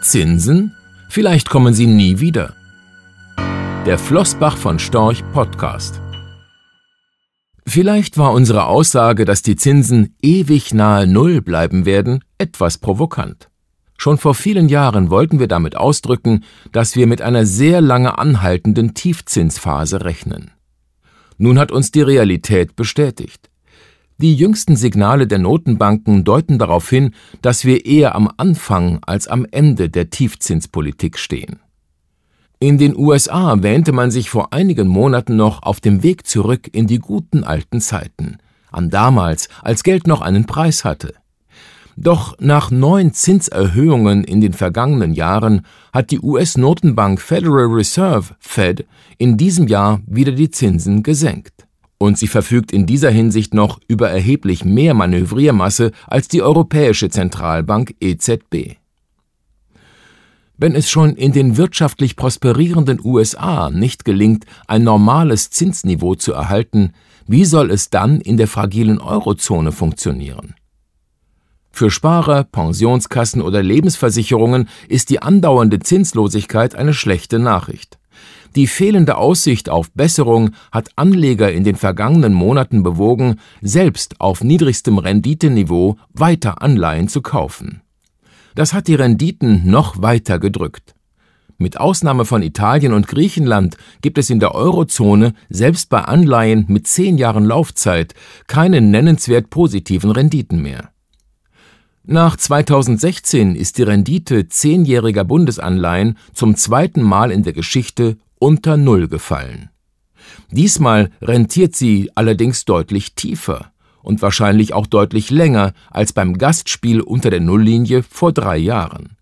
Zinsen? Vielleicht kommen sie nie wieder. Der Flossbach von Storch Podcast. Vielleicht war unsere Aussage, dass die Zinsen ewig nahe Null bleiben werden, etwas provokant. Schon vor vielen Jahren wollten wir damit ausdrücken, dass wir mit einer sehr lange anhaltenden Tiefzinsphase rechnen. Nun hat uns die Realität bestätigt. Die jüngsten Signale der Notenbanken deuten darauf hin, dass wir eher am Anfang als am Ende der Tiefzinspolitik stehen. In den USA wähnte man sich vor einigen Monaten noch auf dem Weg zurück in die guten alten Zeiten, an damals, als Geld noch einen Preis hatte. Doch nach neun Zinserhöhungen in den vergangenen Jahren hat die US-Notenbank Federal Reserve Fed in diesem Jahr wieder die Zinsen gesenkt. Und sie verfügt in dieser Hinsicht noch über erheblich mehr Manövriermasse als die Europäische Zentralbank EZB. Wenn es schon in den wirtschaftlich prosperierenden USA nicht gelingt, ein normales Zinsniveau zu erhalten, wie soll es dann in der fragilen Eurozone funktionieren? Für Sparer, Pensionskassen oder Lebensversicherungen ist die andauernde Zinslosigkeit eine schlechte Nachricht. Die fehlende Aussicht auf Besserung hat Anleger in den vergangenen Monaten bewogen, selbst auf niedrigstem Renditeniveau weiter Anleihen zu kaufen. Das hat die Renditen noch weiter gedrückt. Mit Ausnahme von Italien und Griechenland gibt es in der Eurozone selbst bei Anleihen mit zehn Jahren Laufzeit keine nennenswert positiven Renditen mehr. Nach 2016 ist die Rendite zehnjähriger Bundesanleihen zum zweiten Mal in der Geschichte unter Null gefallen. Diesmal rentiert sie allerdings deutlich tiefer und wahrscheinlich auch deutlich länger als beim Gastspiel unter der Nulllinie vor drei Jahren.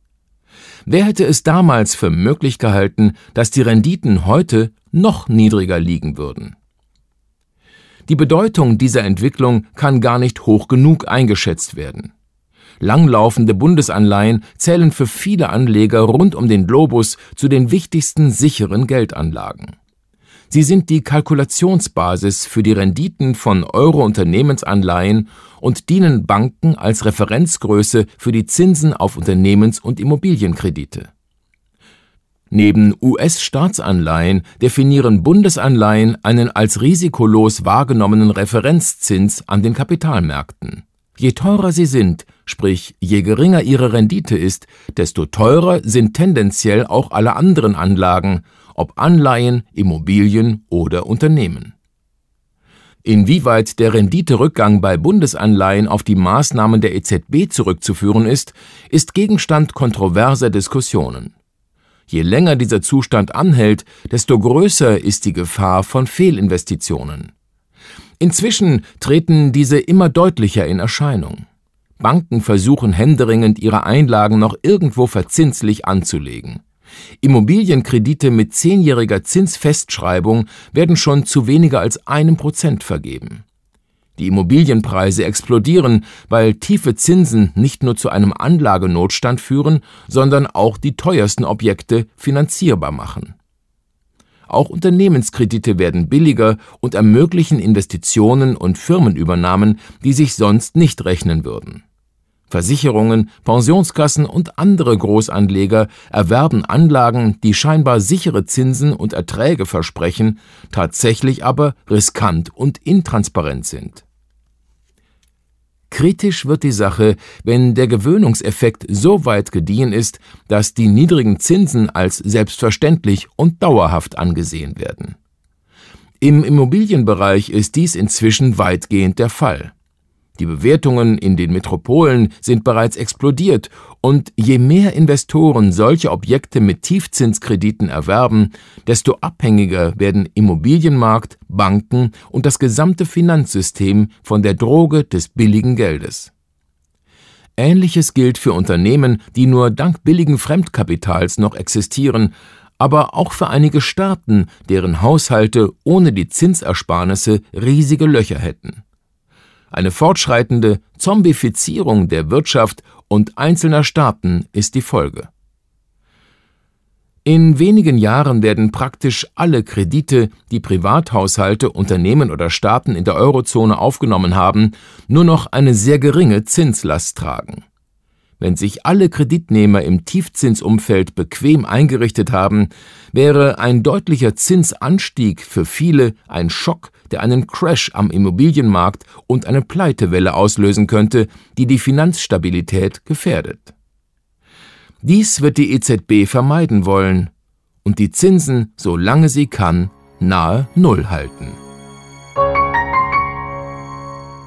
Wer hätte es damals für möglich gehalten, dass die Renditen heute noch niedriger liegen würden? Die Bedeutung dieser Entwicklung kann gar nicht hoch genug eingeschätzt werden. Langlaufende Bundesanleihen zählen für viele Anleger rund um den Globus zu den wichtigsten sicheren Geldanlagen. Sie sind die Kalkulationsbasis für die Renditen von Euro-Unternehmensanleihen und dienen Banken als Referenzgröße für die Zinsen auf Unternehmens- und Immobilienkredite. Neben US-Staatsanleihen definieren Bundesanleihen einen als risikolos wahrgenommenen Referenzzins an den Kapitalmärkten. Je teurer sie sind, sprich je geringer ihre Rendite ist, desto teurer sind tendenziell auch alle anderen Anlagen, ob Anleihen, Immobilien oder Unternehmen. Inwieweit der Renditerückgang bei Bundesanleihen auf die Maßnahmen der EZB zurückzuführen ist, ist Gegenstand kontroverser Diskussionen. Je länger dieser Zustand anhält, desto größer ist die Gefahr von Fehlinvestitionen. Inzwischen treten diese immer deutlicher in Erscheinung. Banken versuchen händeringend, ihre Einlagen noch irgendwo verzinslich anzulegen. Immobilienkredite mit zehnjähriger Zinsfestschreibung werden schon zu weniger als einem Prozent vergeben. Die Immobilienpreise explodieren, weil tiefe Zinsen nicht nur zu einem Anlagenotstand führen, sondern auch die teuersten Objekte finanzierbar machen. Auch Unternehmenskredite werden billiger und ermöglichen Investitionen und Firmenübernahmen, die sich sonst nicht rechnen würden. Versicherungen, Pensionskassen und andere Großanleger erwerben Anlagen, die scheinbar sichere Zinsen und Erträge versprechen, tatsächlich aber riskant und intransparent sind. Kritisch wird die Sache, wenn der Gewöhnungseffekt so weit gediehen ist, dass die niedrigen Zinsen als selbstverständlich und dauerhaft angesehen werden. Im Immobilienbereich ist dies inzwischen weitgehend der Fall. Die Bewertungen in den Metropolen sind bereits explodiert, und je mehr Investoren solche Objekte mit Tiefzinskrediten erwerben, desto abhängiger werden Immobilienmarkt, Banken und das gesamte Finanzsystem von der Droge des billigen Geldes. Ähnliches gilt für Unternehmen, die nur dank billigen Fremdkapitals noch existieren, aber auch für einige Staaten, deren Haushalte ohne die Zinsersparnisse riesige Löcher hätten. Eine fortschreitende Zombifizierung der Wirtschaft und einzelner Staaten ist die Folge. In wenigen Jahren werden praktisch alle Kredite, die Privathaushalte, Unternehmen oder Staaten in der Eurozone aufgenommen haben, nur noch eine sehr geringe Zinslast tragen. Wenn sich alle Kreditnehmer im Tiefzinsumfeld bequem eingerichtet haben, wäre ein deutlicher Zinsanstieg für viele ein Schock, der einen Crash am Immobilienmarkt und eine Pleitewelle auslösen könnte, die die Finanzstabilität gefährdet. Dies wird die EZB vermeiden wollen und die Zinsen, solange sie kann, nahe Null halten.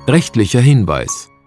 Rechtlicher Hinweis